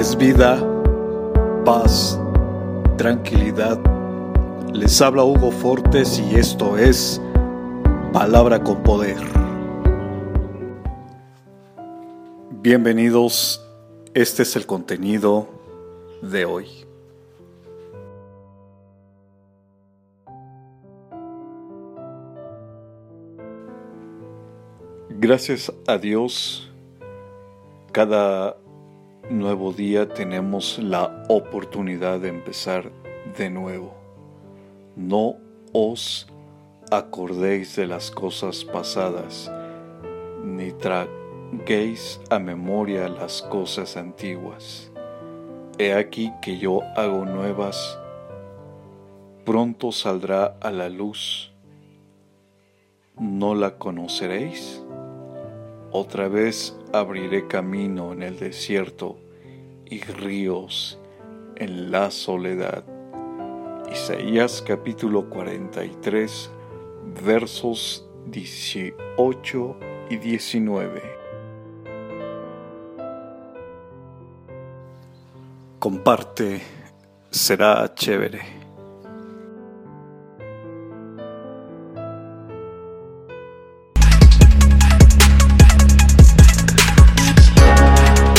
es vida, paz, tranquilidad. Les habla Hugo Fortes y esto es Palabra con Poder. Bienvenidos, este es el contenido de hoy. Gracias a Dios, cada nuevo día tenemos la oportunidad de empezar de nuevo. No os acordéis de las cosas pasadas, ni traguéis a memoria las cosas antiguas. He aquí que yo hago nuevas, pronto saldrá a la luz. ¿No la conoceréis? Otra vez abriré camino en el desierto y ríos en la soledad. Isaías capítulo 43 versos 18 y 19. Comparte, será chévere.